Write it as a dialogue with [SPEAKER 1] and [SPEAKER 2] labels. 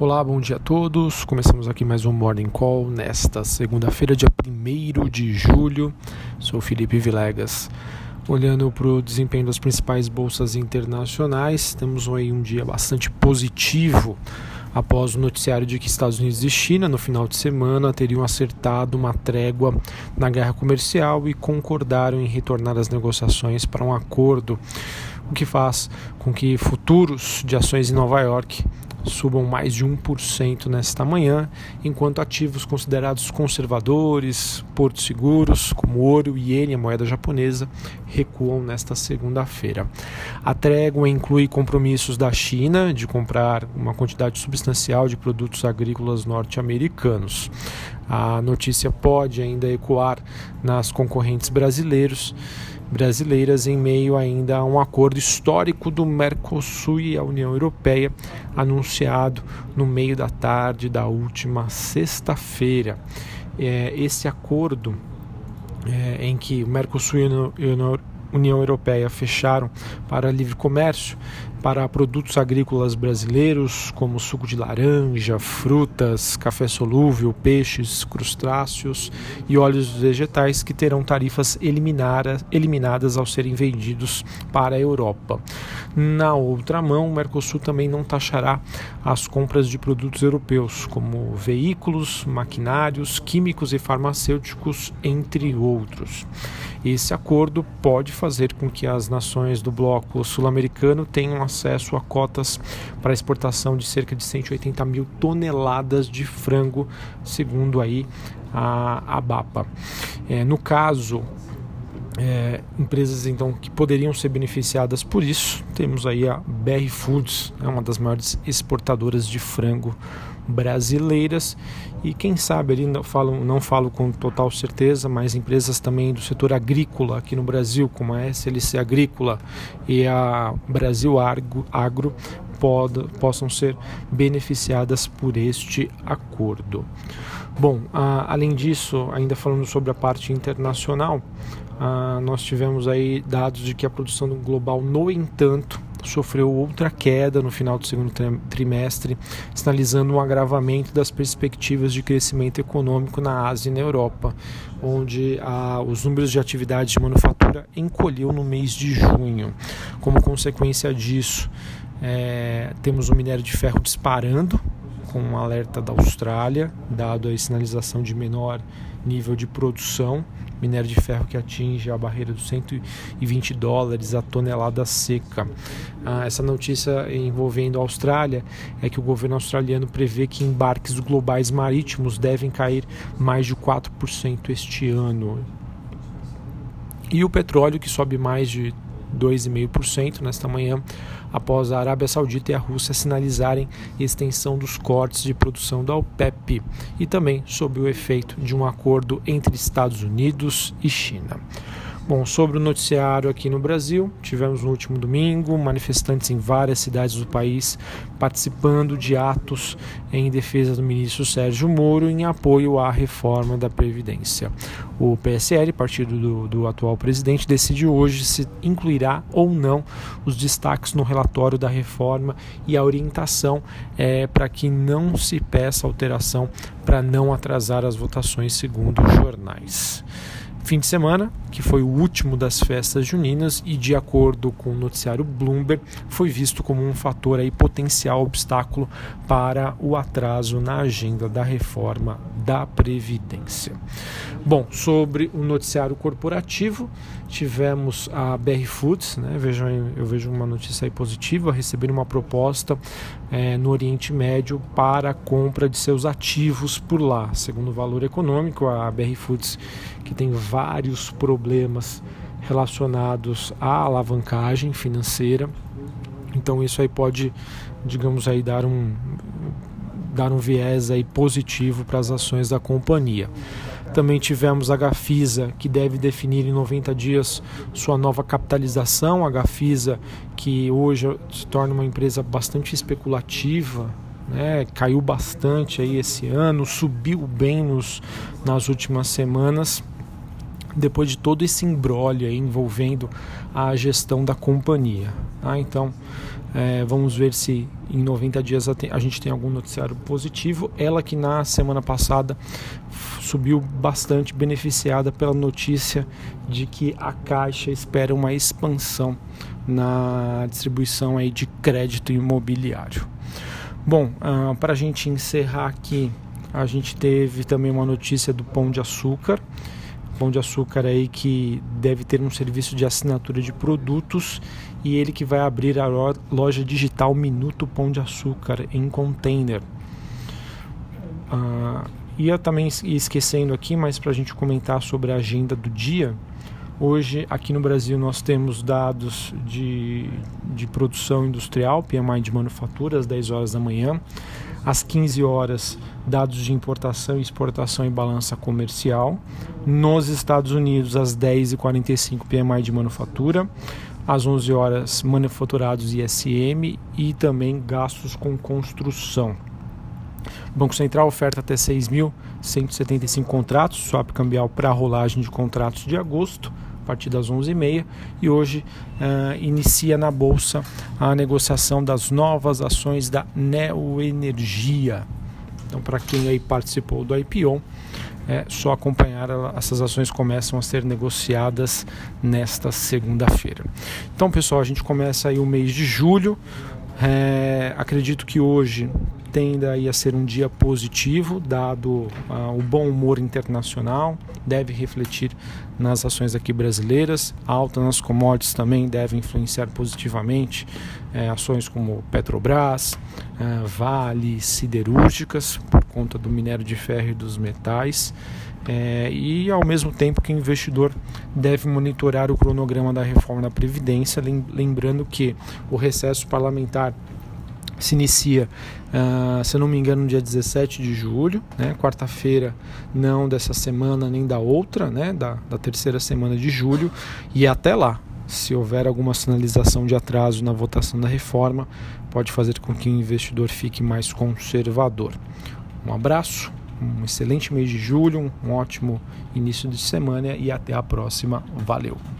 [SPEAKER 1] Olá, bom dia a todos. Começamos aqui mais um Morning Call nesta segunda-feira, dia 1 de julho. Sou Felipe Vilegas. Olhando para o desempenho das principais bolsas internacionais, temos aí um dia bastante positivo após o noticiário de que Estados Unidos e China, no final de semana, teriam acertado uma trégua na guerra comercial e concordaram em retornar as negociações para um acordo, o que faz com que futuros de ações em Nova York subam mais de 1% nesta manhã, enquanto ativos considerados conservadores, portos seguros, como ouro e iene, a moeda japonesa, recuam nesta segunda-feira. A trégua inclui compromissos da China de comprar uma quantidade substancial de produtos agrícolas norte-americanos. A notícia pode ainda ecoar nas concorrentes brasileiros brasileiras em meio ainda a um acordo histórico do Mercosul e a União Europeia anunciado no meio da tarde da última sexta-feira. É, esse acordo é, em que o Mercosul e a União Europeia fecharam para livre comércio para produtos agrícolas brasileiros, como suco de laranja, frutas, café solúvel, peixes, crustáceos e óleos vegetais que terão tarifas eliminadas ao serem vendidos para a Europa. Na outra mão, o Mercosul também não taxará as compras de produtos europeus, como veículos, maquinários, químicos e farmacêuticos, entre outros. Esse acordo pode fazer com que as nações do bloco sul-americano tenham acesso a cotas para exportação de cerca de 180 mil toneladas de frango, segundo aí a ABAPA. É, no caso, é, empresas então que poderiam ser beneficiadas por isso. Temos aí a BR Foods, é uma das maiores exportadoras de frango brasileiras e quem sabe ali não falo, não falo com total certeza, mas empresas também do setor agrícola aqui no Brasil, como a SLC Agrícola e a Brasil Agro, Agro pod, possam ser beneficiadas por este acordo. Bom, a, além disso, ainda falando sobre a parte internacional, a, nós tivemos aí dados de que a produção global, no entanto, sofreu outra queda no final do segundo trimestre, sinalizando um agravamento das perspectivas de crescimento econômico na Ásia e na Europa, onde ah, os números de atividade de manufatura encolheu no mês de junho. Como consequência disso, é, temos o minério de ferro disparando, com um alerta da Austrália, dado a sinalização de menor nível de produção minério de ferro que atinge a barreira dos 120 dólares a tonelada seca. Ah, essa notícia envolvendo a Austrália é que o governo australiano prevê que embarques globais marítimos devem cair mais de 4% este ano. E o petróleo, que sobe mais de 2,5% nesta manhã, após a Arábia Saudita e a Rússia sinalizarem extensão dos cortes de produção da OPEP e também sob o efeito de um acordo entre Estados Unidos e China. Bom, sobre o noticiário aqui no Brasil, tivemos no último domingo manifestantes em várias cidades do país participando de atos em defesa do ministro Sérgio Moro em apoio à reforma da Previdência. O PSL, partido do, do atual presidente, decide hoje se incluirá ou não os destaques no relatório da reforma e a orientação é para que não se peça alteração para não atrasar as votações, segundo os jornais fim de semana, que foi o último das festas juninas e de acordo com o noticiário Bloomberg, foi visto como um fator aí potencial obstáculo para o atraso na agenda da reforma da previdência. Bom, sobre o noticiário corporativo, tivemos a BR Foods, né? Vejam, eu vejo uma notícia aí positiva, receber uma proposta é, no Oriente Médio para a compra de seus ativos por lá. Segundo o valor econômico, a BR Foods, que tem problemas relacionados à alavancagem financeira, então isso aí pode, digamos aí, dar um dar um viés aí positivo para as ações da companhia. Também tivemos a Gafisa, que deve definir em 90 dias sua nova capitalização. A Gafisa, que hoje se torna uma empresa bastante especulativa, né? caiu bastante aí esse ano, subiu bem nos, nas últimas semanas depois de todo esse embrolho envolvendo a gestão da companhia. Tá? Então, É, vamos ver se em 90 dias a gente tem algum noticiário positivo. Ela que na semana passada subiu bastante, beneficiada pela notícia de que a Caixa espera uma expansão na distribuição aí de crédito imobiliário. Bom, uh, para a gente encerrar aqui, a gente teve também uma notícia do Pão de Açúcar. Pão de Açúcar aí que deve ter um serviço de assinatura de produtos e ele que vai abrir a loja digital Minuto Pão de Açúcar em container. Uh, ia também esquecendo aqui, mas para a gente comentar sobre a agenda do dia, Hoje, aqui no Brasil, nós temos dados de, de produção industrial, PMI de manufatura, às 10 horas da manhã. Às 15 horas, dados de importação, exportação e balança comercial. Nos Estados Unidos, às 10h45, PMI de manufatura. Às 11 horas, manufaturados ISM e também gastos com construção. Banco Central oferta até 6.175 contratos, swap cambial para rolagem de contratos de agosto partir das 11h30 e hoje uh, inicia na Bolsa a negociação das novas ações da Neoenergia. Então, para quem aí participou do IPO, é só acompanhar, essas ações começam a ser negociadas nesta segunda-feira. Então, pessoal, a gente começa aí o mês de julho. É, acredito que hoje tenda a ser um dia positivo, dado uh, o bom humor internacional, deve refletir nas ações aqui brasileiras. A alta nas commodities também deve influenciar positivamente eh, ações como Petrobras, eh, Vale, siderúrgicas, por conta do minério de ferro e dos metais. É, e ao mesmo tempo que o investidor deve monitorar o cronograma da reforma da Previdência, lembrando que o recesso parlamentar se inicia, uh, se eu não me engano, no dia 17 de julho, né? quarta-feira, não dessa semana nem da outra, né? da, da terceira semana de julho, e até lá, se houver alguma sinalização de atraso na votação da reforma, pode fazer com que o investidor fique mais conservador. Um abraço, um excelente mês de julho, um ótimo início de semana e até a próxima. Valeu!